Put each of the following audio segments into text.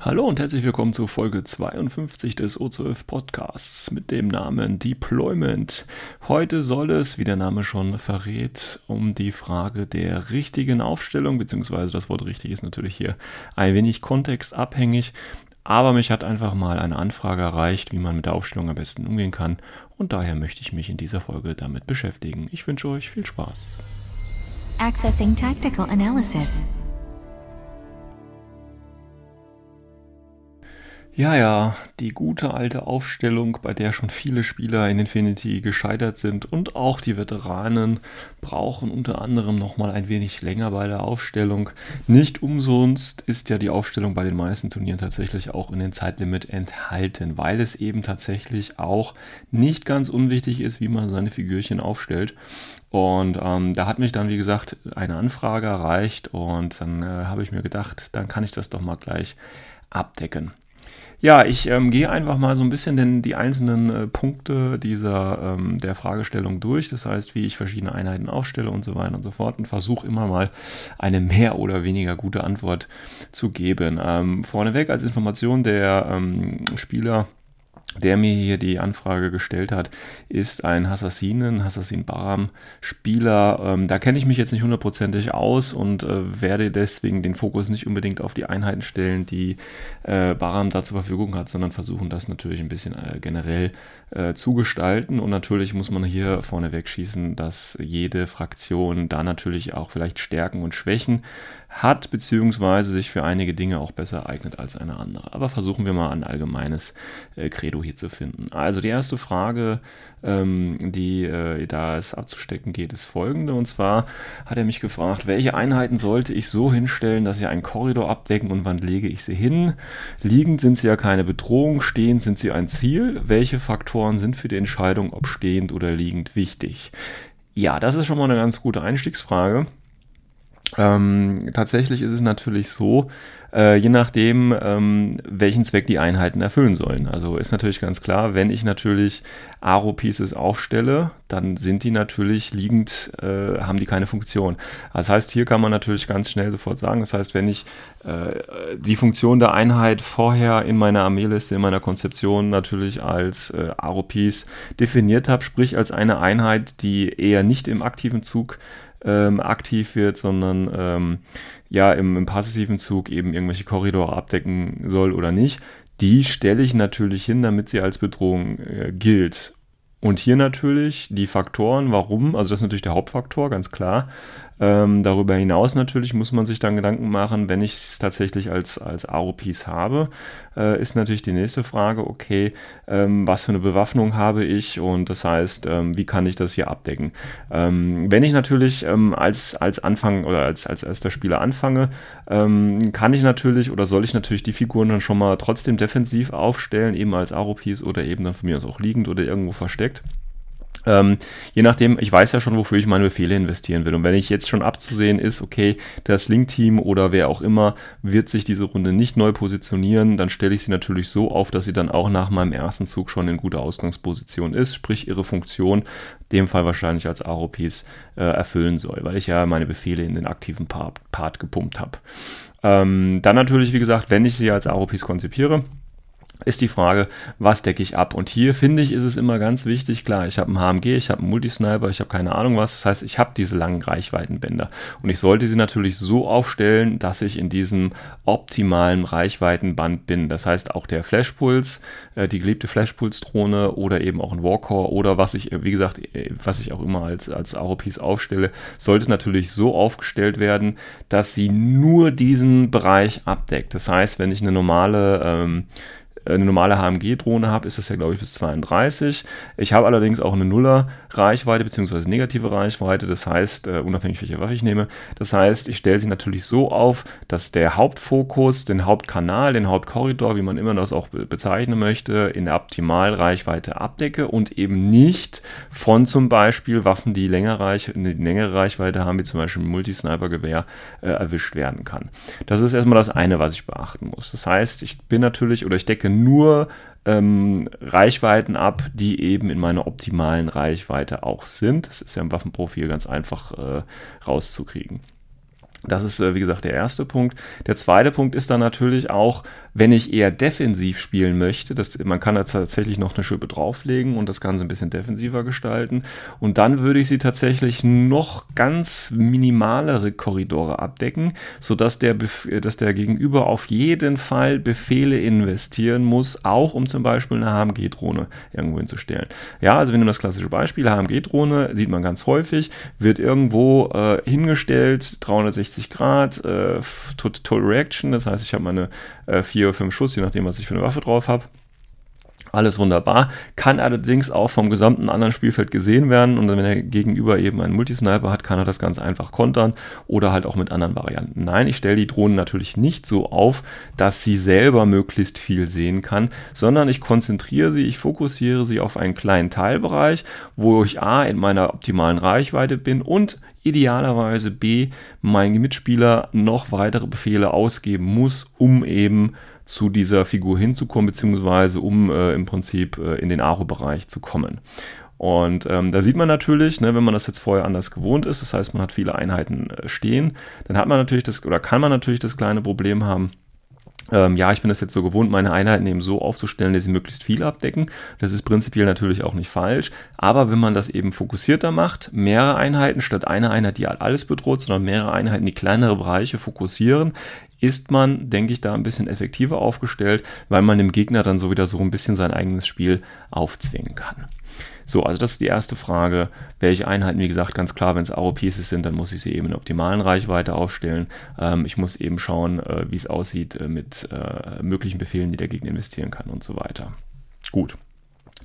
Hallo und herzlich willkommen zu Folge 52 des O12 Podcasts mit dem Namen Deployment. Heute soll es, wie der Name schon verrät, um die Frage der richtigen Aufstellung, beziehungsweise das Wort richtig ist natürlich hier ein wenig kontextabhängig, aber mich hat einfach mal eine Anfrage erreicht, wie man mit der Aufstellung am besten umgehen kann und daher möchte ich mich in dieser Folge damit beschäftigen. Ich wünsche euch viel Spaß. Accessing tactical analysis. Ja, ja, die gute alte Aufstellung, bei der schon viele Spieler in Infinity gescheitert sind und auch die Veteranen brauchen unter anderem nochmal ein wenig länger bei der Aufstellung. Nicht umsonst ist ja die Aufstellung bei den meisten Turnieren tatsächlich auch in den Zeitlimit enthalten, weil es eben tatsächlich auch nicht ganz unwichtig ist, wie man seine Figürchen aufstellt. Und ähm, da hat mich dann, wie gesagt, eine Anfrage erreicht und dann äh, habe ich mir gedacht, dann kann ich das doch mal gleich abdecken. Ja, ich ähm, gehe einfach mal so ein bisschen den, die einzelnen äh, Punkte dieser ähm, der Fragestellung durch. Das heißt, wie ich verschiedene Einheiten aufstelle und so weiter und so fort und versuche immer mal eine mehr oder weniger gute Antwort zu geben. Ähm, vorneweg als Information der ähm, Spieler der mir hier die Anfrage gestellt hat, ist ein Assassinen, Assassin Baram Spieler. Ähm, da kenne ich mich jetzt nicht hundertprozentig aus und äh, werde deswegen den Fokus nicht unbedingt auf die Einheiten stellen, die äh, Baram da zur Verfügung hat, sondern versuchen das natürlich ein bisschen äh, generell äh, zu gestalten. Und natürlich muss man hier vorneweg schießen, dass jede Fraktion da natürlich auch vielleicht Stärken und Schwächen hat, beziehungsweise sich für einige Dinge auch besser eignet als eine andere. Aber versuchen wir mal ein allgemeines äh, Credo hier zu finden. Also die erste Frage, ähm, die äh, da es abzustecken geht, ist folgende. Und zwar hat er mich gefragt, welche Einheiten sollte ich so hinstellen, dass sie einen Korridor abdecken und wann lege ich sie hin? Liegend sind sie ja keine Bedrohung, stehend sind sie ein Ziel. Welche Faktoren sind für die Entscheidung, ob stehend oder liegend wichtig? Ja, das ist schon mal eine ganz gute Einstiegsfrage. Ähm, tatsächlich ist es natürlich so, äh, je nachdem, ähm, welchen Zweck die Einheiten erfüllen sollen. Also ist natürlich ganz klar, wenn ich natürlich Aro-Pieces aufstelle, dann sind die natürlich liegend, äh, haben die keine Funktion. Das heißt, hier kann man natürlich ganz schnell sofort sagen, das heißt, wenn ich äh, die Funktion der Einheit vorher in meiner Armeeliste, in meiner Konzeption natürlich als äh, Aro-Piece definiert habe, sprich als eine Einheit, die eher nicht im aktiven Zug ähm, aktiv wird, sondern ähm, ja im, im, passiven Zug eben irgendwelche Korridore abdecken soll oder nicht, die stelle ich natürlich hin, damit sie als Bedrohung äh, gilt. Und hier natürlich die Faktoren, warum, also das ist natürlich der Hauptfaktor, ganz klar. Ähm, darüber hinaus natürlich muss man sich dann Gedanken machen, wenn ich es tatsächlich als, als Aro-Piece habe, äh, ist natürlich die nächste Frage, okay, ähm, was für eine Bewaffnung habe ich und das heißt, ähm, wie kann ich das hier abdecken? Ähm, wenn ich natürlich ähm, als, als Anfang oder als, als erster Spieler anfange, ähm, kann ich natürlich oder soll ich natürlich die Figuren dann schon mal trotzdem defensiv aufstellen, eben als Aro-Piece oder eben dann von mir aus auch liegend oder irgendwo versteckt. Ähm, je nachdem, ich weiß ja schon, wofür ich meine Befehle investieren will. Und wenn ich jetzt schon abzusehen ist, okay, das Link-Team oder wer auch immer wird sich diese Runde nicht neu positionieren, dann stelle ich sie natürlich so auf, dass sie dann auch nach meinem ersten Zug schon in guter Ausgangsposition ist, sprich ihre Funktion, dem Fall wahrscheinlich als Aro-Piece, äh, erfüllen soll, weil ich ja meine Befehle in den aktiven Part, Part gepumpt habe. Ähm, dann natürlich, wie gesagt, wenn ich sie als Aro-Piece konzipiere, ist die Frage, was decke ich ab? Und hier finde ich, ist es immer ganz wichtig, klar, ich habe einen HMG, ich habe einen Multisniper, ich habe keine Ahnung was. Das heißt, ich habe diese langen Reichweitenbänder. Und ich sollte sie natürlich so aufstellen, dass ich in diesem optimalen Reichweitenband bin. Das heißt, auch der Flashpuls, äh, die geliebte Flashpuls-Drohne oder eben auch ein Warcore oder was ich, wie gesagt, äh, was ich auch immer als, als Aro-Piece aufstelle, sollte natürlich so aufgestellt werden, dass sie nur diesen Bereich abdeckt. Das heißt, wenn ich eine normale ähm, eine normale HMG-Drohne habe, ist das ja, glaube ich, bis 32. Ich habe allerdings auch eine Nuller-Reichweite bzw. negative Reichweite, das heißt, äh, unabhängig welche Waffe ich nehme. Das heißt, ich stelle sie natürlich so auf, dass der Hauptfokus, den Hauptkanal, den Hauptkorridor, wie man immer das auch bezeichnen möchte, in der Optimalreichweite abdecke und eben nicht von zum Beispiel Waffen, die länger Reich, eine längere Reichweite haben, wie zum Beispiel ein Multisniper-Gewehr, äh, erwischt werden kann. Das ist erstmal das eine, was ich beachten muss. Das heißt, ich bin natürlich oder ich decke nur ähm, Reichweiten ab, die eben in meiner optimalen Reichweite auch sind. Das ist ja im Waffenprofil ganz einfach äh, rauszukriegen. Das ist, äh, wie gesagt, der erste Punkt. Der zweite Punkt ist dann natürlich auch, wenn ich eher defensiv spielen möchte, das, man kann da tatsächlich noch eine Schippe drauflegen und das Ganze ein bisschen defensiver gestalten. Und dann würde ich sie tatsächlich noch ganz minimalere Korridore abdecken, sodass der, dass der Gegenüber auf jeden Fall Befehle investieren muss, auch um zum Beispiel eine HMG-Drohne irgendwo hinzustellen. Ja, also wenn du das klassische Beispiel, HMG-Drohne, sieht man ganz häufig, wird irgendwo äh, hingestellt, 360 Grad, äh, Total Reaction, das heißt, ich habe meine äh, vier fünf Schuss, je nachdem, was ich für eine Waffe drauf habe. Alles wunderbar, kann allerdings auch vom gesamten anderen Spielfeld gesehen werden und wenn er gegenüber eben einen Multisniper hat, kann er das ganz einfach kontern oder halt auch mit anderen Varianten. Nein, ich stelle die Drohnen natürlich nicht so auf, dass sie selber möglichst viel sehen kann, sondern ich konzentriere sie, ich fokussiere sie auf einen kleinen Teilbereich, wo ich A in meiner optimalen Reichweite bin und idealerweise B mein Mitspieler noch weitere Befehle ausgeben muss, um eben zu dieser Figur hinzukommen, beziehungsweise um äh, im Prinzip äh, in den Aro-Bereich zu kommen. Und ähm, da sieht man natürlich, ne, wenn man das jetzt vorher anders gewohnt ist, das heißt, man hat viele Einheiten äh, stehen, dann hat man natürlich das oder kann man natürlich das kleine Problem haben, ähm, ja, ich bin das jetzt so gewohnt, meine Einheiten eben so aufzustellen, dass sie möglichst viel abdecken. Das ist prinzipiell natürlich auch nicht falsch. Aber wenn man das eben fokussierter macht, mehrere Einheiten statt einer Einheit, die alles bedroht, sondern mehrere Einheiten, die kleinere Bereiche fokussieren, ist man, denke ich, da ein bisschen effektiver aufgestellt, weil man dem Gegner dann so wieder so ein bisschen sein eigenes Spiel aufzwingen kann. So, also das ist die erste Frage. Welche Einheiten, wie gesagt, ganz klar, wenn es Aro-Pieces sind, dann muss ich sie eben in optimalen Reichweite aufstellen. Ähm, ich muss eben schauen, äh, wie es aussieht äh, mit äh, möglichen Befehlen, die der Gegner investieren kann und so weiter. Gut.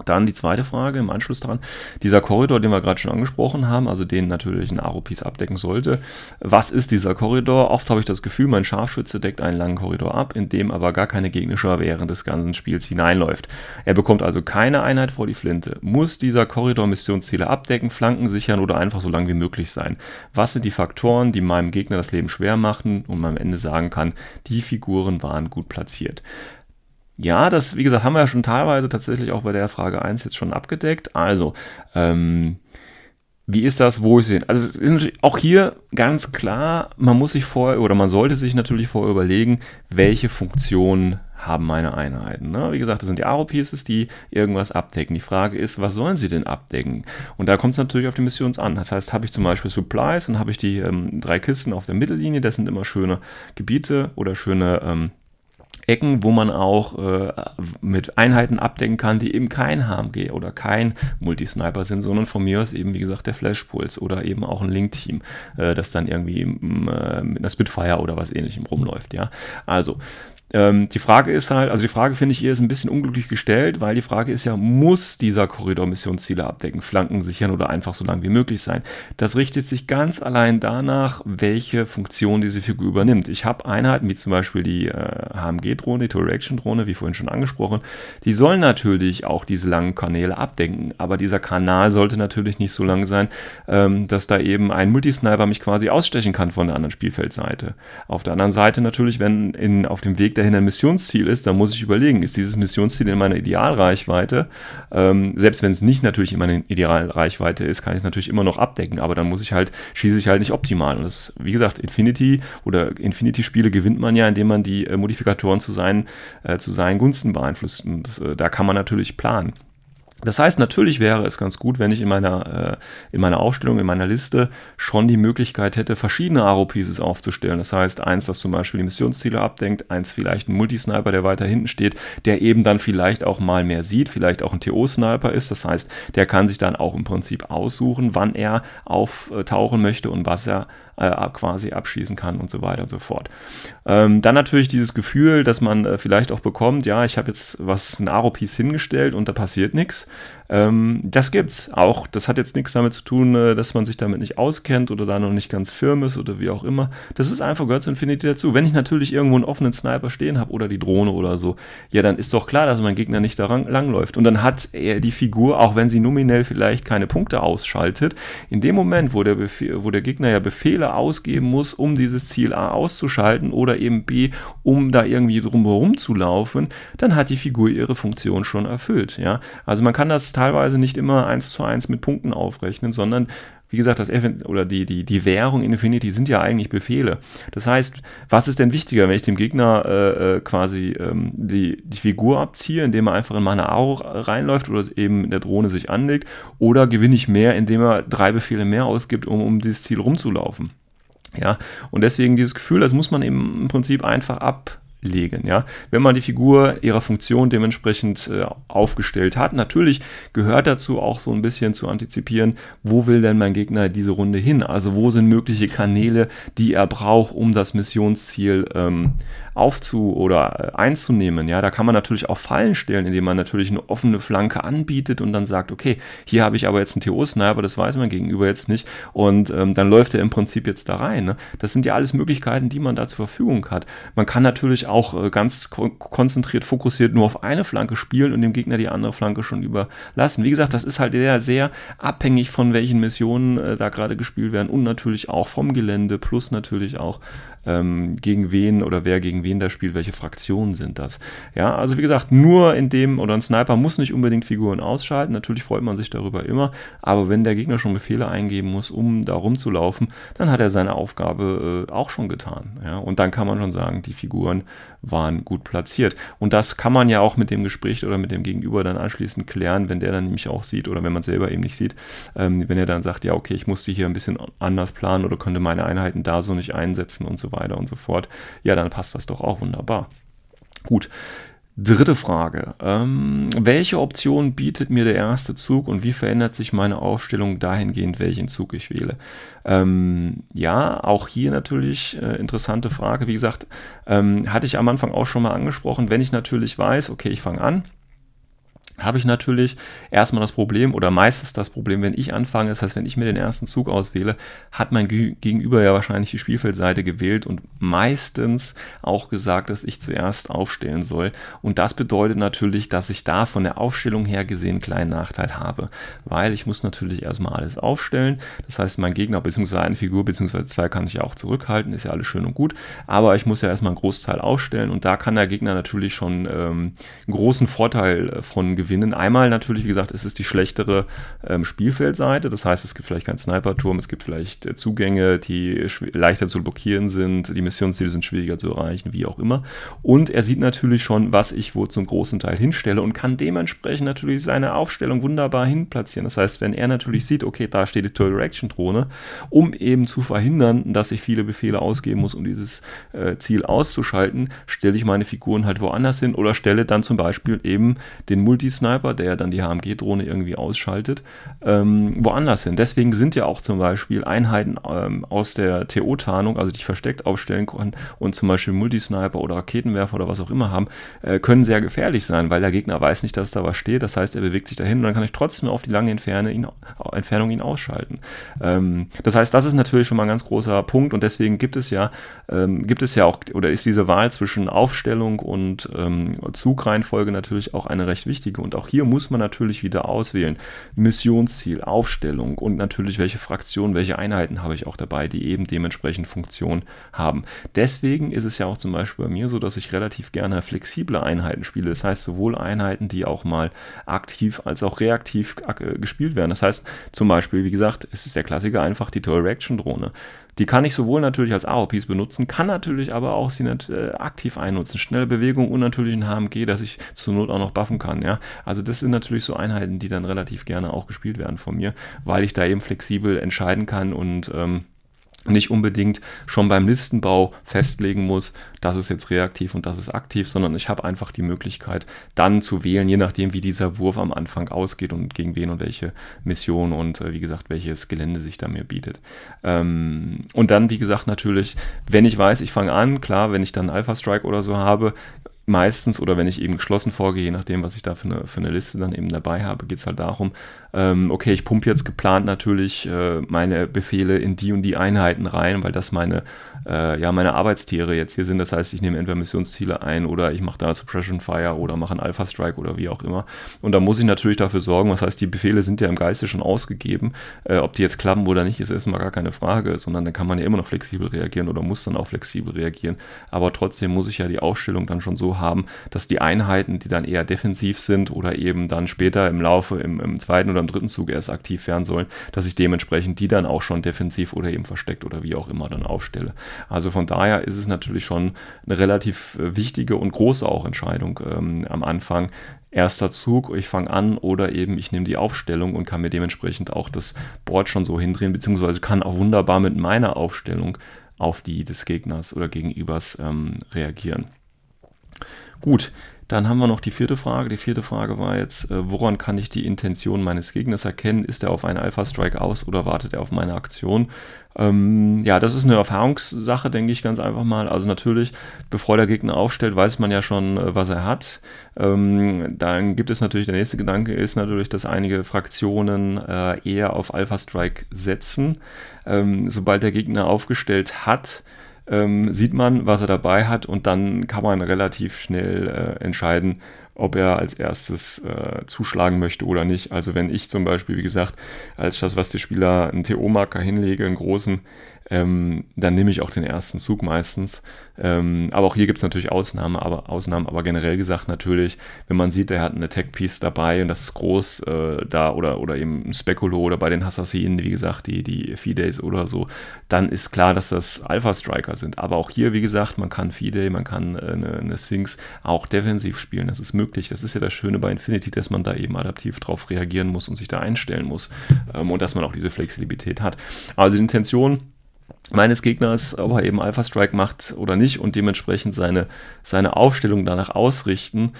Dann die zweite Frage im Anschluss daran. Dieser Korridor, den wir gerade schon angesprochen haben, also den natürlich ein Aro-Piece abdecken sollte. Was ist dieser Korridor? Oft habe ich das Gefühl, mein Scharfschütze deckt einen langen Korridor ab, in dem aber gar keine gegnerische während des ganzen Spiels hineinläuft. Er bekommt also keine Einheit vor die Flinte. Muss dieser Korridor Missionsziele abdecken, Flanken sichern oder einfach so lang wie möglich sein? Was sind die Faktoren, die meinem Gegner das Leben schwer machen und man am Ende sagen kann, die Figuren waren gut platziert? Ja, das, wie gesagt, haben wir ja schon teilweise tatsächlich auch bei der Frage 1 jetzt schon abgedeckt. Also, ähm, wie ist das, wo ich sehe? Also es ist auch hier ganz klar, man muss sich vorher oder man sollte sich natürlich vorher überlegen, welche Funktionen haben meine Einheiten. Ne? Wie gesagt, das sind die Aro-Pieces, die irgendwas abdecken. Die Frage ist, was sollen sie denn abdecken? Und da kommt es natürlich auf die Missions an. Das heißt, habe ich zum Beispiel Supplies, dann habe ich die ähm, drei Kisten auf der Mittellinie, das sind immer schöne Gebiete oder schöne ähm, Ecken, wo man auch äh, mit Einheiten abdecken kann, die eben kein HMG oder kein Multisniper sind, sondern von mir aus eben, wie gesagt, der Flashpulse oder eben auch ein Link-Team, äh, das dann irgendwie äh, mit einer Spitfire oder was ähnlichem rumläuft. Ja, also ähm, die Frage ist halt, also die Frage finde ich hier ist ein bisschen unglücklich gestellt, weil die Frage ist ja, muss dieser Korridor Missionsziele abdecken, Flanken sichern oder einfach so lang wie möglich sein? Das richtet sich ganz allein danach, welche Funktion diese Figur übernimmt. Ich habe Einheiten wie zum Beispiel die äh, HMG-Drohne, die Tool-Reaction-Drohne, wie vorhin schon angesprochen, die sollen natürlich auch diese langen Kanäle abdecken, aber dieser Kanal sollte natürlich nicht so lang sein, ähm, dass da eben ein Multisniper mich quasi ausstechen kann von der anderen Spielfeldseite. Auf der anderen Seite natürlich, wenn in, auf dem Weg der dahin ein Missionsziel ist, dann muss ich überlegen, ist dieses Missionsziel in meiner Idealreichweite? Ähm, selbst wenn es nicht natürlich in meiner Idealreichweite ist, kann ich es natürlich immer noch abdecken, aber dann muss ich halt, schieße ich halt nicht optimal. Und das ist, wie gesagt, Infinity oder Infinity-Spiele gewinnt man ja, indem man die äh, Modifikatoren zu seinen, äh, zu seinen Gunsten beeinflusst. Und das, äh, da kann man natürlich planen. Das heißt, natürlich wäre es ganz gut, wenn ich in meiner, äh, in meiner Aufstellung, in meiner Liste schon die Möglichkeit hätte, verschiedene Aro-Pieces aufzustellen. Das heißt, eins, das zum Beispiel die Missionsziele abdenkt, eins vielleicht ein Multisniper, der weiter hinten steht, der eben dann vielleicht auch mal mehr sieht, vielleicht auch ein TO-Sniper ist. Das heißt, der kann sich dann auch im Prinzip aussuchen, wann er auftauchen möchte und was er äh, quasi abschießen kann und so weiter und so fort. Ähm, dann natürlich dieses Gefühl, dass man äh, vielleicht auch bekommt, ja, ich habe jetzt was, ein Aro-Piece hingestellt und da passiert nichts. Ähm, das gibt's auch. Das hat jetzt nichts damit zu tun, äh, dass man sich damit nicht auskennt oder da noch nicht ganz firm ist oder wie auch immer. Das ist einfach gehört zu Infinity dazu. Wenn ich natürlich irgendwo einen offenen Sniper stehen habe oder die Drohne oder so, ja, dann ist doch klar, dass mein Gegner nicht da langläuft. Und dann hat er die Figur, auch wenn sie nominell vielleicht keine Punkte ausschaltet, in dem Moment, wo der, Befehl, wo der Gegner ja Befehle ausgeben muss, um dieses Ziel A auszuschalten oder eben B, um da irgendwie drumherum zu laufen, dann hat die Figur ihre Funktion schon erfüllt. Ja? Also man kann das teilweise nicht immer eins zu eins mit Punkten aufrechnen, sondern wie gesagt, das F oder die, die, die Währung in Infinity sind ja eigentlich Befehle. Das heißt, was ist denn wichtiger, wenn ich dem Gegner äh, äh quasi ähm, die, die Figur abziehe, indem er einfach in meine Aro reinläuft oder eben in der Drohne sich anlegt, oder gewinne ich mehr, indem er drei Befehle mehr ausgibt, um um dieses Ziel rumzulaufen? Ja, und deswegen dieses Gefühl, das muss man eben im Prinzip einfach ab, legen. Ja? Wenn man die Figur ihrer Funktion dementsprechend äh, aufgestellt hat, natürlich gehört dazu auch so ein bisschen zu antizipieren, wo will denn mein Gegner diese Runde hin? Also wo sind mögliche Kanäle, die er braucht, um das Missionsziel ähm, aufzu- oder äh, einzunehmen. Ja, da kann man natürlich auch Fallen stellen, indem man natürlich eine offene Flanke anbietet und dann sagt, okay, hier habe ich aber jetzt einen TO-Sniper, das weiß man gegenüber jetzt nicht und ähm, dann läuft er im Prinzip jetzt da rein. Ne? Das sind ja alles Möglichkeiten, die man da zur Verfügung hat. Man kann natürlich auch äh, ganz ko konzentriert, fokussiert nur auf eine Flanke spielen und dem Gegner die andere Flanke schon überlassen. Wie gesagt, das ist halt sehr, sehr abhängig von welchen Missionen äh, da gerade gespielt werden und natürlich auch vom Gelände plus natürlich auch ähm, gegen wen oder wer gegen wen da spielt, welche Fraktionen sind das. Ja, also wie gesagt, nur in dem, oder ein Sniper muss nicht unbedingt Figuren ausschalten, natürlich freut man sich darüber immer, aber wenn der Gegner schon Befehle eingeben muss, um da rumzulaufen, dann hat er seine Aufgabe äh, auch schon getan. Ja, und dann kann man schon sagen, die Figuren waren gut platziert. Und das kann man ja auch mit dem Gespräch oder mit dem Gegenüber dann anschließend klären, wenn der dann nämlich auch sieht oder wenn man selber eben nicht sieht, ähm, wenn er dann sagt, ja, okay, ich musste hier ein bisschen anders planen oder konnte meine Einheiten da so nicht einsetzen und so weiter und so fort, ja, dann passt das doch auch wunderbar. Gut, Dritte Frage. Ähm, welche Option bietet mir der erste Zug und wie verändert sich meine Aufstellung dahingehend, welchen Zug ich wähle? Ähm, ja, auch hier natürlich äh, interessante Frage. Wie gesagt, ähm, hatte ich am Anfang auch schon mal angesprochen. Wenn ich natürlich weiß, okay, ich fange an, habe ich natürlich erstmal das Problem oder meistens das Problem, wenn ich anfange, das heißt, wenn ich mir den ersten Zug auswähle, hat mein Gegenüber ja wahrscheinlich die Spielfeldseite gewählt und meistens auch gesagt, dass ich zuerst aufstellen soll. Und das bedeutet natürlich, dass ich da von der Aufstellung her gesehen einen kleinen Nachteil habe, weil ich muss natürlich erstmal alles aufstellen. Das heißt, mein Gegner bzw. eine Figur bzw. zwei kann ich ja auch zurückhalten, ist ja alles schön und gut, aber ich muss ja erstmal einen Großteil aufstellen und da kann der Gegner natürlich schon ähm, einen großen Vorteil von gewinnen. Einmal natürlich, wie gesagt, es ist die schlechtere ähm, Spielfeldseite. Das heißt, es gibt vielleicht keinen Sniperturm, es gibt vielleicht äh, Zugänge, die leichter zu blockieren sind, die Missionsziele sind schwieriger zu erreichen, wie auch immer. Und er sieht natürlich schon, was ich wo zum großen Teil hinstelle und kann dementsprechend natürlich seine Aufstellung wunderbar hinplatzieren. Das heißt, wenn er natürlich sieht, okay, da steht die Tour Direction Drohne, um eben zu verhindern, dass ich viele Befehle ausgeben muss, um dieses äh, Ziel auszuschalten, stelle ich meine Figuren halt woanders hin oder stelle dann zum Beispiel eben den Multi Sniper, der dann die HMG-Drohne irgendwie ausschaltet, ähm, woanders hin. Deswegen sind ja auch zum Beispiel Einheiten ähm, aus der TO-Tarnung, also die ich versteckt aufstellen kann und zum Beispiel Multisniper oder Raketenwerfer oder was auch immer haben, äh, können sehr gefährlich sein, weil der Gegner weiß nicht, dass da was steht. Das heißt, er bewegt sich dahin und dann kann ich trotzdem auf die lange Entferne ihn, Entfernung ihn ausschalten. Ähm, das heißt, das ist natürlich schon mal ein ganz großer Punkt und deswegen gibt es ja, ähm, gibt es ja auch, oder ist diese Wahl zwischen Aufstellung und ähm, Zugreihenfolge natürlich auch eine recht wichtige und auch hier muss man natürlich wieder auswählen. Missionsziel, Aufstellung und natürlich welche Fraktionen, welche Einheiten habe ich auch dabei, die eben dementsprechend Funktion haben. Deswegen ist es ja auch zum Beispiel bei mir so, dass ich relativ gerne flexible Einheiten spiele. Das heißt sowohl Einheiten, die auch mal aktiv als auch reaktiv äh, gespielt werden. Das heißt zum Beispiel, wie gesagt, es ist der Klassiker einfach die Tour Reaction Drohne. Die kann ich sowohl natürlich als AOPs benutzen, kann natürlich aber auch sie nicht äh, aktiv einnutzen. Schnelle Bewegung und natürlich ein HMG, dass ich zur Not auch noch buffen kann. Ja? Also das sind natürlich so Einheiten, die dann relativ gerne auch gespielt werden von mir, weil ich da eben flexibel entscheiden kann und ähm, nicht unbedingt schon beim Listenbau festlegen muss, das ist jetzt reaktiv und das ist aktiv, sondern ich habe einfach die Möglichkeit, dann zu wählen, je nachdem, wie dieser Wurf am Anfang ausgeht und gegen wen und welche Mission und äh, wie gesagt, welches Gelände sich da mir bietet. Ähm, und dann, wie gesagt, natürlich, wenn ich weiß, ich fange an, klar, wenn ich dann Alpha Strike oder so habe, meistens oder wenn ich eben geschlossen vorgehe, je nachdem, was ich da für eine, für eine Liste dann eben dabei habe, geht es halt darum, ähm, okay, ich pumpe jetzt geplant natürlich äh, meine Befehle in die und die Einheiten rein, weil das meine, äh, ja, meine Arbeitstiere jetzt hier sind. Das heißt, ich nehme entweder Missionsziele ein oder ich mache da Suppression Fire oder mache einen Alpha Strike oder wie auch immer. Und da muss ich natürlich dafür sorgen, was heißt, die Befehle sind ja im Geiste schon ausgegeben. Äh, ob die jetzt klappen oder nicht, ist erstmal gar keine Frage, sondern dann kann man ja immer noch flexibel reagieren oder muss dann auch flexibel reagieren. Aber trotzdem muss ich ja die Aufstellung dann schon so haben, dass die Einheiten, die dann eher defensiv sind oder eben dann später im Laufe, im, im zweiten oder im dritten Zug erst aktiv werden sollen, dass ich dementsprechend die dann auch schon defensiv oder eben versteckt oder wie auch immer dann aufstelle. Also von daher ist es natürlich schon eine relativ äh, wichtige und große auch Entscheidung ähm, am Anfang, erster Zug, ich fange an oder eben ich nehme die Aufstellung und kann mir dementsprechend auch das Board schon so hindrehen, beziehungsweise kann auch wunderbar mit meiner Aufstellung auf die des Gegners oder Gegenübers ähm, reagieren. Gut, dann haben wir noch die vierte Frage. Die vierte Frage war jetzt, äh, woran kann ich die Intention meines Gegners erkennen? Ist er auf einen Alpha-Strike aus oder wartet er auf meine Aktion? Ähm, ja, das ist eine Erfahrungssache, denke ich ganz einfach mal. Also natürlich, bevor der Gegner aufstellt, weiß man ja schon, äh, was er hat. Ähm, dann gibt es natürlich, der nächste Gedanke ist natürlich, dass einige Fraktionen äh, eher auf Alpha-Strike setzen. Ähm, sobald der Gegner aufgestellt hat, ähm, sieht man, was er dabei hat und dann kann man relativ schnell äh, entscheiden, ob er als erstes äh, zuschlagen möchte oder nicht. Also wenn ich zum Beispiel, wie gesagt, als das, was die Spieler einen TO-Marker hinlege, einen großen, ähm, dann nehme ich auch den ersten Zug meistens. Ähm, aber auch hier gibt es natürlich Ausnahmen, aber Ausnahmen, aber generell gesagt natürlich, wenn man sieht, er hat eine Tech-Piece dabei und das ist groß äh, da oder, oder eben ein Spekulo oder bei den Assassinen, wie gesagt, die, die Fidays oder so, dann ist klar, dass das Alpha-Striker sind. Aber auch hier, wie gesagt, man kann Fidei, man kann äh, eine, eine Sphinx auch defensiv spielen. Das ist möglich. Das ist ja das Schöne bei Infinity, dass man da eben adaptiv drauf reagieren muss und sich da einstellen muss ähm, und dass man auch diese Flexibilität hat. Also die Intention meines Gegners, ob er eben Alpha Strike macht oder nicht und dementsprechend seine, seine Aufstellung danach ausrichten,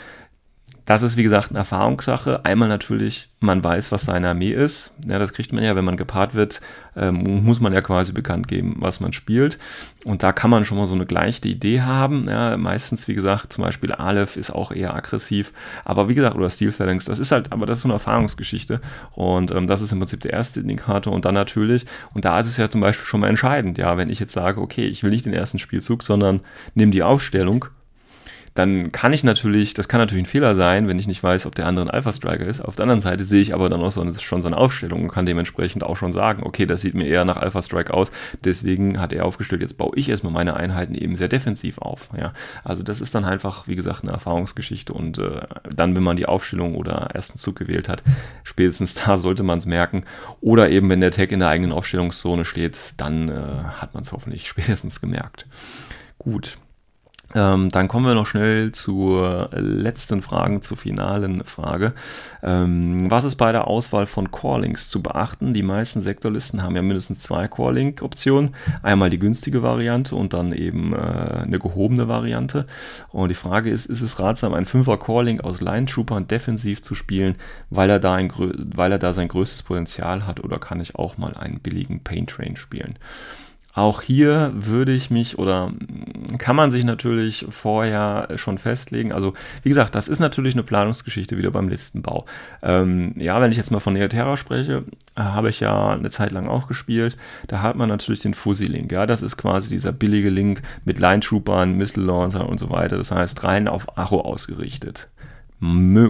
das ist, wie gesagt, eine Erfahrungssache. Einmal natürlich, man weiß, was seine Armee ist. Ja, das kriegt man ja, wenn man gepaart wird, ähm, muss man ja quasi bekannt geben, was man spielt. Und da kann man schon mal so eine gleiche Idee haben. Ja, meistens, wie gesagt, zum Beispiel Aleph ist auch eher aggressiv. Aber wie gesagt, oder Steel Phalanx, das ist halt, aber das ist so eine Erfahrungsgeschichte. Und ähm, das ist im Prinzip der erste Indikator. Und dann natürlich, und da ist es ja zum Beispiel schon mal entscheidend, ja, wenn ich jetzt sage, okay, ich will nicht den ersten Spielzug, sondern nehme die Aufstellung dann kann ich natürlich, das kann natürlich ein Fehler sein, wenn ich nicht weiß, ob der andere ein Alpha-Striker ist. Auf der anderen Seite sehe ich aber dann auch so, schon seine Aufstellung und kann dementsprechend auch schon sagen, okay, das sieht mir eher nach Alpha-Strike aus, deswegen hat er aufgestellt, jetzt baue ich erstmal meine Einheiten eben sehr defensiv auf. Ja? Also das ist dann einfach, wie gesagt, eine Erfahrungsgeschichte und äh, dann, wenn man die Aufstellung oder ersten Zug gewählt hat, spätestens da sollte man es merken. Oder eben, wenn der Tag in der eigenen Aufstellungszone steht, dann äh, hat man es hoffentlich spätestens gemerkt. Gut, ähm, dann kommen wir noch schnell zur letzten Frage, zur finalen Frage. Ähm, was ist bei der Auswahl von Callings zu beachten? Die meisten Sektorlisten haben ja mindestens zwei Calling-Optionen. Einmal die günstige Variante und dann eben äh, eine gehobene Variante. Und die Frage ist, ist es ratsam, ein 5er Calling aus Line Troopern defensiv zu spielen, weil er, da ein, weil er da sein größtes Potenzial hat oder kann ich auch mal einen billigen Paint Train spielen? Auch hier würde ich mich oder kann man sich natürlich vorher schon festlegen. Also wie gesagt, das ist natürlich eine Planungsgeschichte wieder beim Listenbau. Ähm, ja, wenn ich jetzt mal von Neoterra spreche, habe ich ja eine Zeit lang auch gespielt. Da hat man natürlich den Fuzzy-Link. Ja, das ist quasi dieser billige Link mit Line-Troopern, Missile Launcher und so weiter. Das heißt rein auf Acho ausgerichtet.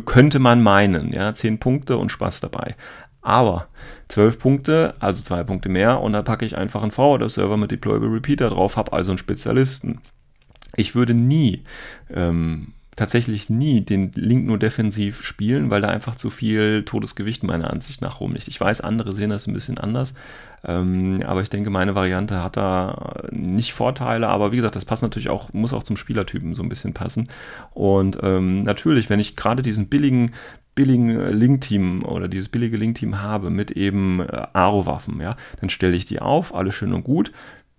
Könnte man meinen, ja, 10 Punkte und Spaß dabei. Aber 12 Punkte, also zwei Punkte mehr, und dann packe ich einfach einen Forwarder-Server mit Deployable Repeater drauf, habe also einen Spezialisten. Ich würde nie ähm, tatsächlich nie den Link nur defensiv spielen, weil da einfach zu viel Todesgewicht meiner Ansicht nach rumliegt. Ich weiß, andere sehen das ein bisschen anders, ähm, aber ich denke, meine Variante hat da nicht Vorteile, aber wie gesagt, das passt natürlich auch, muss auch zum Spielertypen so ein bisschen passen. Und ähm, natürlich, wenn ich gerade diesen billigen, billigen Link-Team oder dieses billige Link-Team habe mit eben äh, Aro-Waffen, ja, dann stelle ich die auf, alles schön und gut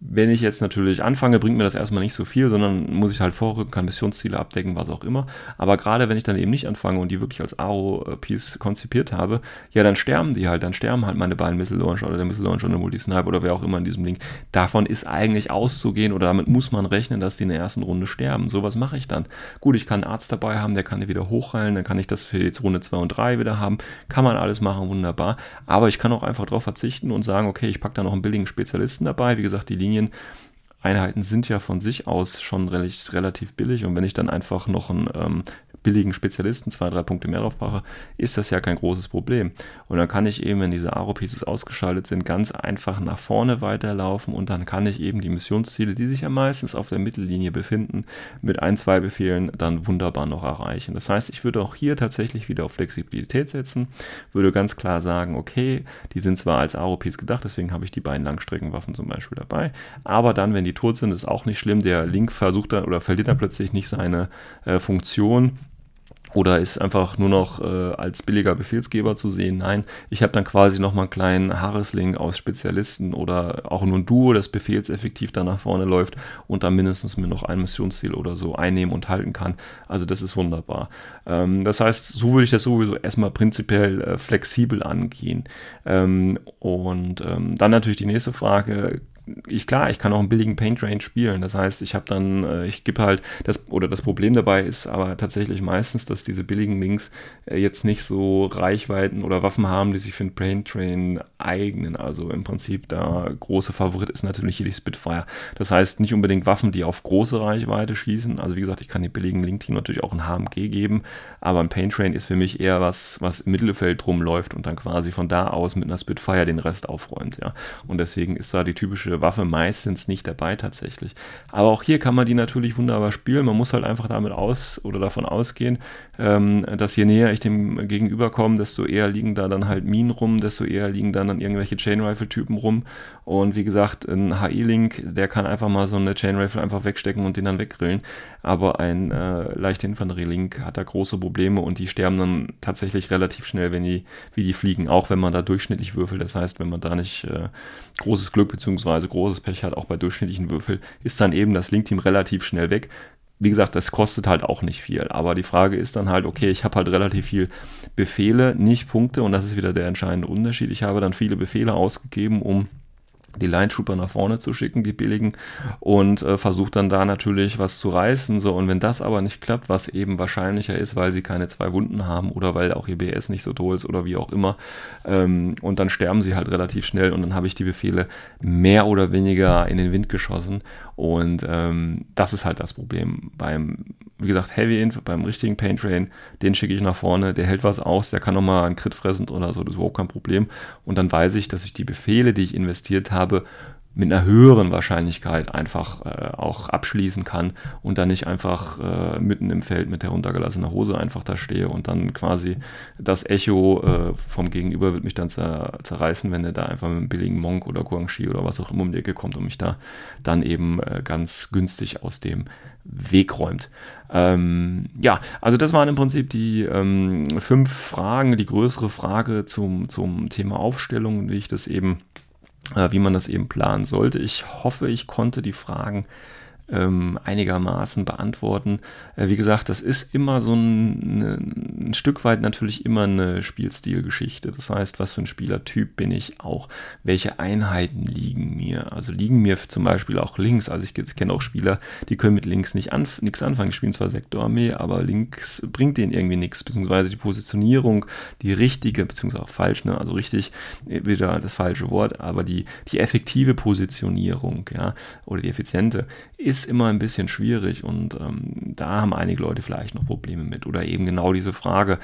wenn ich jetzt natürlich anfange, bringt mir das erstmal nicht so viel, sondern muss ich halt vorrücken, kann Missionsziele abdecken, was auch immer. Aber gerade wenn ich dann eben nicht anfange und die wirklich als Aro-Piece konzipiert habe, ja, dann sterben die halt, dann sterben halt meine beiden Missile Launcher oder der Missile Launcher und der Multisnipe oder wer auch immer in diesem Link. Davon ist eigentlich auszugehen oder damit muss man rechnen, dass die in der ersten Runde sterben. So was mache ich dann. Gut, ich kann einen Arzt dabei haben, der kann die wieder hochheilen, dann kann ich das für jetzt Runde 2 und 3 wieder haben. Kann man alles machen, wunderbar. Aber ich kann auch einfach darauf verzichten und sagen, okay, ich packe da noch einen billigen Spezialisten dabei. Wie gesagt, die Linie Argentinien Linieneinheiten sind ja von sich aus schon relativ billig und wenn ich dann einfach noch einen ähm, billigen Spezialisten zwei, drei Punkte mehr drauf mache, ist das ja kein großes Problem. Und dann kann ich eben, wenn diese Aro-Pieces ausgeschaltet sind, ganz einfach nach vorne weiterlaufen und dann kann ich eben die Missionsziele, die sich ja meistens auf der Mittellinie befinden, mit ein, zwei Befehlen dann wunderbar noch erreichen. Das heißt, ich würde auch hier tatsächlich wieder auf Flexibilität setzen, würde ganz klar sagen, okay, die sind zwar als Aro-Piece gedacht, deswegen habe ich die beiden Langstreckenwaffen zum Beispiel dabei, aber dann, wenn die tot sind, ist auch nicht schlimm. Der Link versucht dann oder verliert dann plötzlich nicht seine äh, Funktion oder ist einfach nur noch äh, als billiger Befehlsgeber zu sehen. Nein, ich habe dann quasi nochmal einen kleinen Haareslink aus Spezialisten oder auch nur ein Duo, das befehlseffektiv da nach vorne läuft und dann mindestens mir noch ein Missionsziel oder so einnehmen und halten kann. Also das ist wunderbar. Ähm, das heißt, so würde ich das sowieso erstmal prinzipiell äh, flexibel angehen. Ähm, und ähm, dann natürlich die nächste Frage, ich klar, ich kann auch einen billigen Paint Range spielen. Das heißt, ich habe dann, äh, ich gebe halt das, oder das Problem dabei ist aber tatsächlich meistens, dass diese billigen Links äh, jetzt nicht so Reichweiten oder Waffen haben, die sich für einen Paint Train eignen. Also im Prinzip da große Favorit ist natürlich hier die Spitfire. Das heißt, nicht unbedingt Waffen, die auf große Reichweite schießen. Also wie gesagt, ich kann den billigen Link-Team natürlich auch ein HMG geben, aber ein Paint Train ist für mich eher was, was im Mittelfeld rumläuft und dann quasi von da aus mit einer Spitfire den Rest aufräumt. Ja. Und deswegen ist da die typische Waffe meistens nicht dabei tatsächlich. Aber auch hier kann man die natürlich wunderbar spielen. Man muss halt einfach damit aus oder davon ausgehen, ähm, dass je näher ich dem Gegenüber komme, desto eher liegen da dann halt Minen rum, desto eher liegen dann, dann irgendwelche Chain Rifle Typen rum. Und wie gesagt, ein HI-Link, der kann einfach mal so eine Chain Rifle einfach wegstecken und den dann weggrillen. Aber ein äh, leichter Infanterie-Link hat da große Probleme und die sterben dann tatsächlich relativ schnell, wenn die, wie die fliegen, auch wenn man da durchschnittlich würfelt. Das heißt, wenn man da nicht äh, großes Glück bzw. großes Pech hat, auch bei durchschnittlichen Würfeln, ist dann eben das Link-Team relativ schnell weg wie gesagt, das kostet halt auch nicht viel. Aber die Frage ist dann halt, okay, ich habe halt relativ viel Befehle, nicht Punkte. Und das ist wieder der entscheidende Unterschied. Ich habe dann viele Befehle ausgegeben, um die Line Trooper nach vorne zu schicken, die billigen, und äh, versucht dann da natürlich was zu reißen. So, und wenn das aber nicht klappt, was eben wahrscheinlicher ist, weil sie keine zwei Wunden haben oder weil auch ihr BS nicht so toll ist oder wie auch immer, ähm, und dann sterben sie halt relativ schnell und dann habe ich die Befehle mehr oder weniger in den Wind geschossen. Und ähm, das ist halt das Problem. Beim, wie gesagt, Heavy Inf, beim richtigen Paint Train, den schicke ich nach vorne, der hält was aus, der kann nochmal einen Crit fressen oder so, das ist überhaupt kein Problem. Und dann weiß ich, dass ich die Befehle, die ich investiert habe, mit einer höheren Wahrscheinlichkeit einfach äh, auch abschließen kann und dann nicht einfach äh, mitten im Feld mit der runtergelassenen Hose einfach da stehe und dann quasi das Echo äh, vom Gegenüber wird mich dann zer zerreißen, wenn er da einfach mit einem billigen Monk oder Guangxi oder was auch immer um die Ecke kommt und mich da dann eben äh, ganz günstig aus dem Weg räumt. Ähm, ja, also das waren im Prinzip die ähm, fünf Fragen, die größere Frage zum, zum Thema Aufstellung, wie ich das eben wie man das eben planen sollte. Ich hoffe, ich konnte die Fragen ähm, einigermaßen beantworten. Äh, wie gesagt, das ist immer so ein, ne, ein, Stück weit natürlich immer eine Spielstilgeschichte. Das heißt, was für ein Spielertyp bin ich auch? Welche Einheiten liegen mir? Also liegen mir zum Beispiel auch links. Also ich, ich kenne auch Spieler, die können mit links nicht anf nichts anfangen. Die spielen zwar Sektorarmee, aber links bringt denen irgendwie nichts. Beziehungsweise die Positionierung, die richtige, beziehungsweise auch falsch, ne? also richtig, äh, wieder das falsche Wort, aber die, die effektive Positionierung, ja, oder die effiziente, ist ist immer ein bisschen schwierig und ähm, da haben einige Leute vielleicht noch Probleme mit. Oder eben genau diese Frage,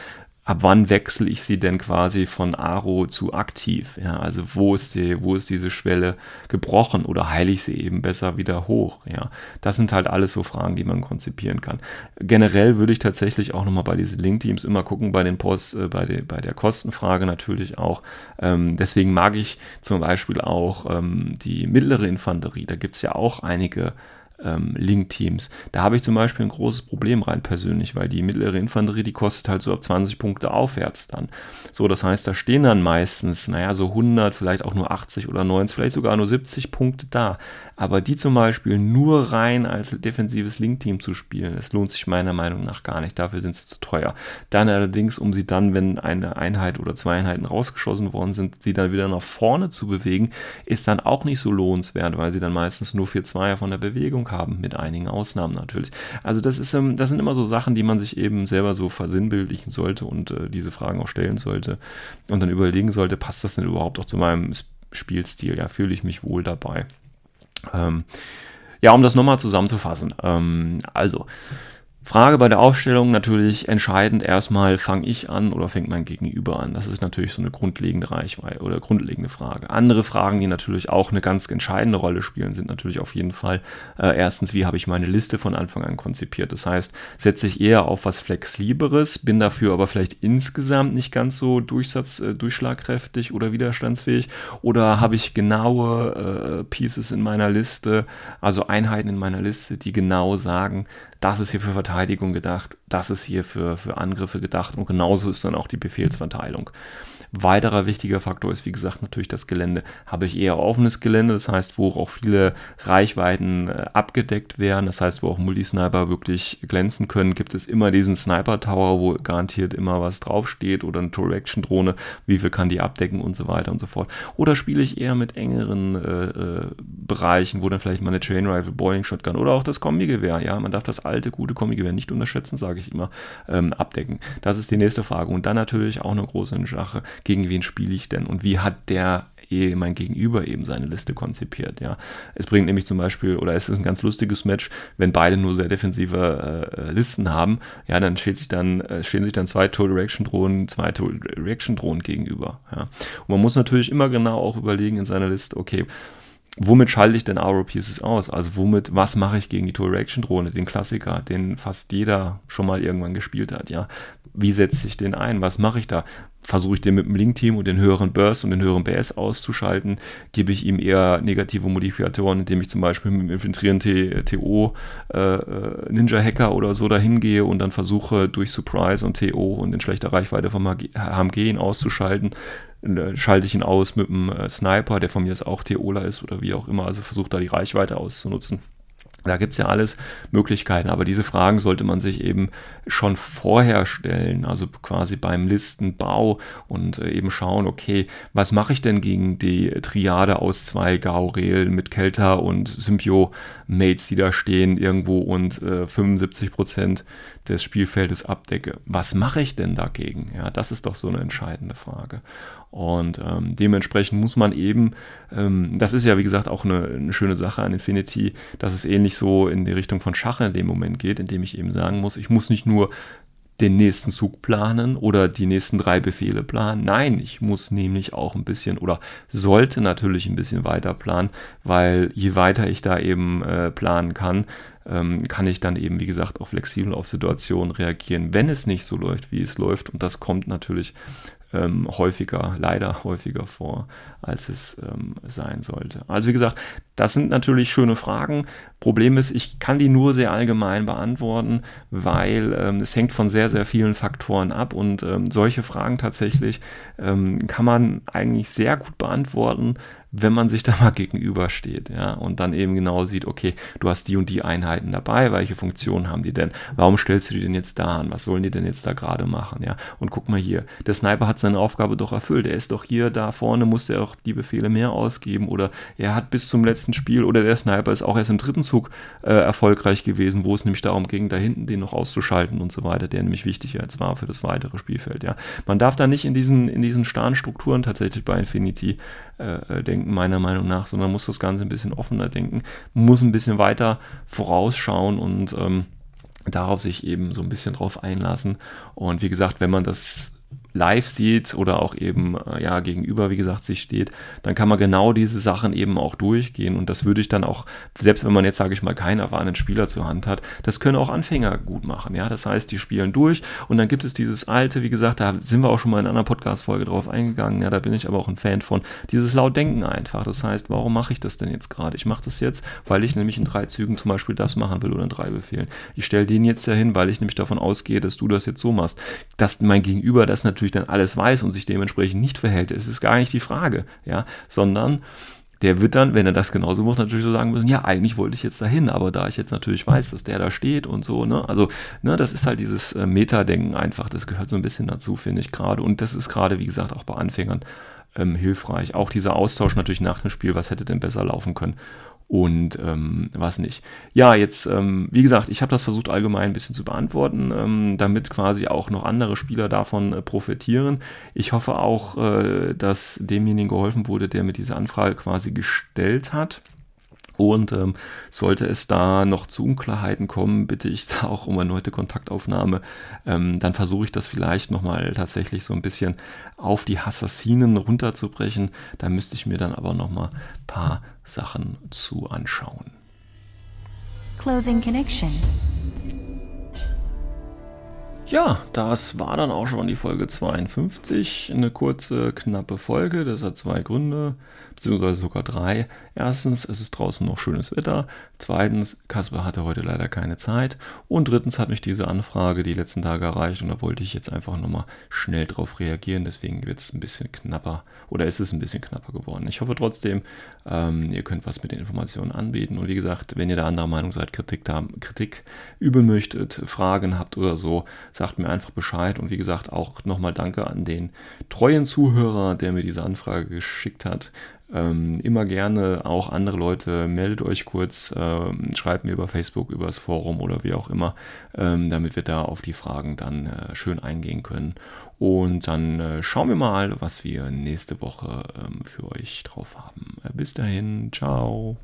ab wann wechsle ich sie denn quasi von Aro zu aktiv? Ja, also wo ist, die, wo ist diese Schwelle gebrochen oder heile ich sie eben besser wieder hoch? Ja, das sind halt alles so Fragen, die man konzipieren kann. Generell würde ich tatsächlich auch nochmal bei diesen Link-Teams immer gucken, bei den Posts, äh, bei, de, bei der Kostenfrage natürlich auch. Ähm, deswegen mag ich zum Beispiel auch ähm, die mittlere Infanterie. Da gibt es ja auch einige ähm, Link-Teams. Da habe ich zum Beispiel ein großes Problem rein persönlich, weil die mittlere Infanterie, die kostet halt so ab 20 Punkte aufwärts dann. So, das heißt, da stehen dann meistens, naja, so 100, vielleicht auch nur 80 oder 90, vielleicht sogar nur 70 Punkte da. Aber die zum Beispiel nur rein als defensives Link-Team zu spielen, das lohnt sich meiner Meinung nach gar nicht. Dafür sind sie zu teuer. Dann allerdings, um sie dann, wenn eine Einheit oder zwei Einheiten rausgeschossen worden sind, sie dann wieder nach vorne zu bewegen, ist dann auch nicht so lohnenswert, weil sie dann meistens nur 4-2er von der Bewegung haben, mit einigen Ausnahmen natürlich. Also das, ist, ähm, das sind immer so Sachen, die man sich eben selber so versinnbildlichen sollte und äh, diese Fragen auch stellen sollte und dann überlegen sollte, passt das denn überhaupt auch zu meinem Spielstil? Ja, fühle ich mich wohl dabei. Ähm, ja, um das nochmal zusammenzufassen. Ähm, also, Frage bei der Aufstellung natürlich entscheidend erstmal, fange ich an oder fängt mein Gegenüber an? Das ist natürlich so eine grundlegende Reichweite oder grundlegende Frage. Andere Fragen, die natürlich auch eine ganz entscheidende Rolle spielen, sind natürlich auf jeden Fall äh, erstens, wie habe ich meine Liste von Anfang an konzipiert? Das heißt, setze ich eher auf was Flexiberes, bin dafür aber vielleicht insgesamt nicht ganz so durchsatz, äh, durchschlagkräftig oder widerstandsfähig oder habe ich genaue äh, Pieces in meiner Liste, also Einheiten in meiner Liste, die genau sagen, das ist hier für Verteidigung gedacht, das ist hier für, für Angriffe gedacht und genauso ist dann auch die Befehlsverteilung. Weiterer wichtiger Faktor ist, wie gesagt, natürlich das Gelände. Habe ich eher offenes Gelände, das heißt, wo auch viele Reichweiten äh, abgedeckt werden, das heißt, wo auch Multisniper wirklich glänzen können, gibt es immer diesen Sniper Tower, wo garantiert immer was draufsteht oder eine Tour-Action-Drohne, wie viel kann die abdecken und so weiter und so fort. Oder spiele ich eher mit engeren äh, äh, Bereichen, wo dann vielleicht mal eine Chain Rifle, Boeing Shotgun oder auch das Kombigewehr, ja, man darf das alte, gute Kombigewehr nicht unterschätzen, sage ich immer, ähm, abdecken. Das ist die nächste Frage. Und dann natürlich auch eine große Sache, gegen wen spiele ich denn und wie hat der mein Gegenüber eben seine Liste konzipiert. Ja. Es bringt nämlich zum Beispiel, oder es ist ein ganz lustiges Match, wenn beide nur sehr defensive äh, Listen haben, ja, dann steht sich dann, äh, stehen sich dann zwei Total Reaction Drohnen, zwei Total Reaction Drohnen gegenüber. Ja. Und man muss natürlich immer genau auch überlegen in seiner Liste, okay, womit schalte ich denn Auro Pieces aus? Also womit, was mache ich gegen die Total Reaction Drohne, den Klassiker, den fast jeder schon mal irgendwann gespielt hat, ja? Wie setze ich den ein? Was mache ich da? Versuche ich den mit dem Link-Team und den höheren Burst und den höheren BS auszuschalten, gebe ich ihm eher negative Modifikatoren, indem ich zum Beispiel mit dem Infiltrieren TO äh, äh, Ninja Hacker oder so dahin gehe und dann versuche durch Surprise und TO und in schlechter Reichweite vom HMG ihn auszuschalten, äh, schalte ich ihn aus mit dem äh, Sniper, der von mir jetzt auch TOler ist oder wie auch immer, also versuche da die Reichweite auszunutzen. Da gibt es ja alles Möglichkeiten, aber diese Fragen sollte man sich eben schon vorher stellen, also quasi beim Listenbau und äh, eben schauen, okay, was mache ich denn gegen die Triade aus zwei Gaurel mit Kelta und Symbio-Mates, die da stehen irgendwo und äh, 75% des Spielfeldes abdecke. Was mache ich denn dagegen? Ja, das ist doch so eine entscheidende Frage. Und ähm, dementsprechend muss man eben, ähm, das ist ja wie gesagt auch eine, eine, schöne Sache an Infinity, dass es ähnlich so in die Richtung von Schach in dem Moment geht, indem ich eben sagen muss, ich muss nicht nur den nächsten Zug planen oder die nächsten drei Befehle planen. Nein, ich muss nämlich auch ein bisschen oder sollte natürlich ein bisschen weiter planen, weil je weiter ich da eben äh, planen kann, ähm, kann ich dann eben, wie gesagt, auch flexibel auf Situationen reagieren, wenn es nicht so läuft, wie es läuft. Und das kommt natürlich ähm, häufiger, leider häufiger vor, als es ähm, sein sollte. Also wie gesagt, das sind natürlich schöne Fragen. Problem ist, ich kann die nur sehr allgemein beantworten, weil ähm, es hängt von sehr, sehr vielen Faktoren ab und ähm, solche Fragen tatsächlich ähm, kann man eigentlich sehr gut beantworten, wenn man sich da mal gegenübersteht, ja, und dann eben genau sieht, okay, du hast die und die Einheiten dabei, welche Funktionen haben die denn? Warum stellst du die denn jetzt da an? Was sollen die denn jetzt da gerade machen, ja? Und guck mal hier, der Sniper hat seine Aufgabe doch erfüllt. Er ist doch hier, da vorne musste er auch die Befehle mehr ausgeben oder er hat bis zum letzten Spiel oder der Sniper ist auch erst im dritten Zug äh, erfolgreich gewesen, wo es nämlich darum ging, da hinten den noch auszuschalten und so weiter, der nämlich wichtig jetzt war für das weitere Spielfeld, ja. Man darf da nicht in diesen, in diesen starren Strukturen tatsächlich bei Infinity äh, äh, denken, meiner Meinung nach, sondern muss das Ganze ein bisschen offener denken, muss ein bisschen weiter vorausschauen und ähm, darauf sich eben so ein bisschen drauf einlassen. Und wie gesagt, wenn man das live sieht oder auch eben äh, ja gegenüber, wie gesagt, sich steht, dann kann man genau diese Sachen eben auch durchgehen und das würde ich dann auch, selbst wenn man jetzt, sage ich mal, keinen erfahrenen Spieler zur Hand hat, das können auch Anfänger gut machen, ja, das heißt, die spielen durch und dann gibt es dieses alte, wie gesagt, da sind wir auch schon mal in einer Podcast-Folge drauf eingegangen, ja, da bin ich aber auch ein Fan von, dieses Lautdenken einfach, das heißt, warum mache ich das denn jetzt gerade? Ich mache das jetzt, weil ich nämlich in drei Zügen zum Beispiel das machen will oder in drei Befehlen. Ich stelle den jetzt dahin, weil ich nämlich davon ausgehe, dass du das jetzt so machst. Dass mein Gegenüber das natürlich natürlich dann alles weiß und sich dementsprechend nicht verhält, ist es gar nicht die Frage, ja, sondern der wird dann, wenn er das genauso macht, natürlich so sagen müssen, ja, eigentlich wollte ich jetzt dahin, aber da ich jetzt natürlich weiß, dass der da steht und so, ne, also, ne, das ist halt dieses äh, Metadenken einfach, das gehört so ein bisschen dazu, finde ich gerade. Und das ist gerade, wie gesagt, auch bei Anfängern ähm, hilfreich. Auch dieser Austausch natürlich nach dem Spiel, was hätte denn besser laufen können und ähm, was nicht. Ja, jetzt, ähm, wie gesagt, ich habe das versucht allgemein ein bisschen zu beantworten, ähm, damit quasi auch noch andere Spieler davon äh, profitieren. Ich hoffe auch, äh, dass demjenigen geholfen wurde, der mir diese Anfrage quasi gestellt hat. Und ähm, sollte es da noch zu Unklarheiten kommen, bitte ich da auch um erneute Kontaktaufnahme. Ähm, dann versuche ich das vielleicht nochmal tatsächlich so ein bisschen auf die Assassinen runterzubrechen. Da müsste ich mir dann aber nochmal ein paar Sachen zu anschauen. Closing Connection. Ja, das war dann auch schon die Folge 52. Eine kurze, knappe Folge. Das hat zwei Gründe beziehungsweise sogar drei. Erstens, es ist draußen noch schönes Wetter. Zweitens, Kasper hatte heute leider keine Zeit. Und drittens hat mich diese Anfrage die letzten Tage erreicht und da wollte ich jetzt einfach nochmal schnell drauf reagieren. Deswegen wird es ein bisschen knapper oder ist es ein bisschen knapper geworden. Ich hoffe trotzdem, ähm, ihr könnt was mit den Informationen anbieten. Und wie gesagt, wenn ihr da anderer Meinung seid, Kritik, da, Kritik üben möchtet, Fragen habt oder so, sagt mir einfach Bescheid. Und wie gesagt, auch nochmal danke an den treuen Zuhörer, der mir diese Anfrage geschickt hat. Ähm, immer gerne auch andere Leute, meldet euch kurz, ähm, schreibt mir über Facebook, über das Forum oder wie auch immer, ähm, damit wir da auf die Fragen dann äh, schön eingehen können. Und dann äh, schauen wir mal, was wir nächste Woche ähm, für euch drauf haben. Bis dahin, ciao.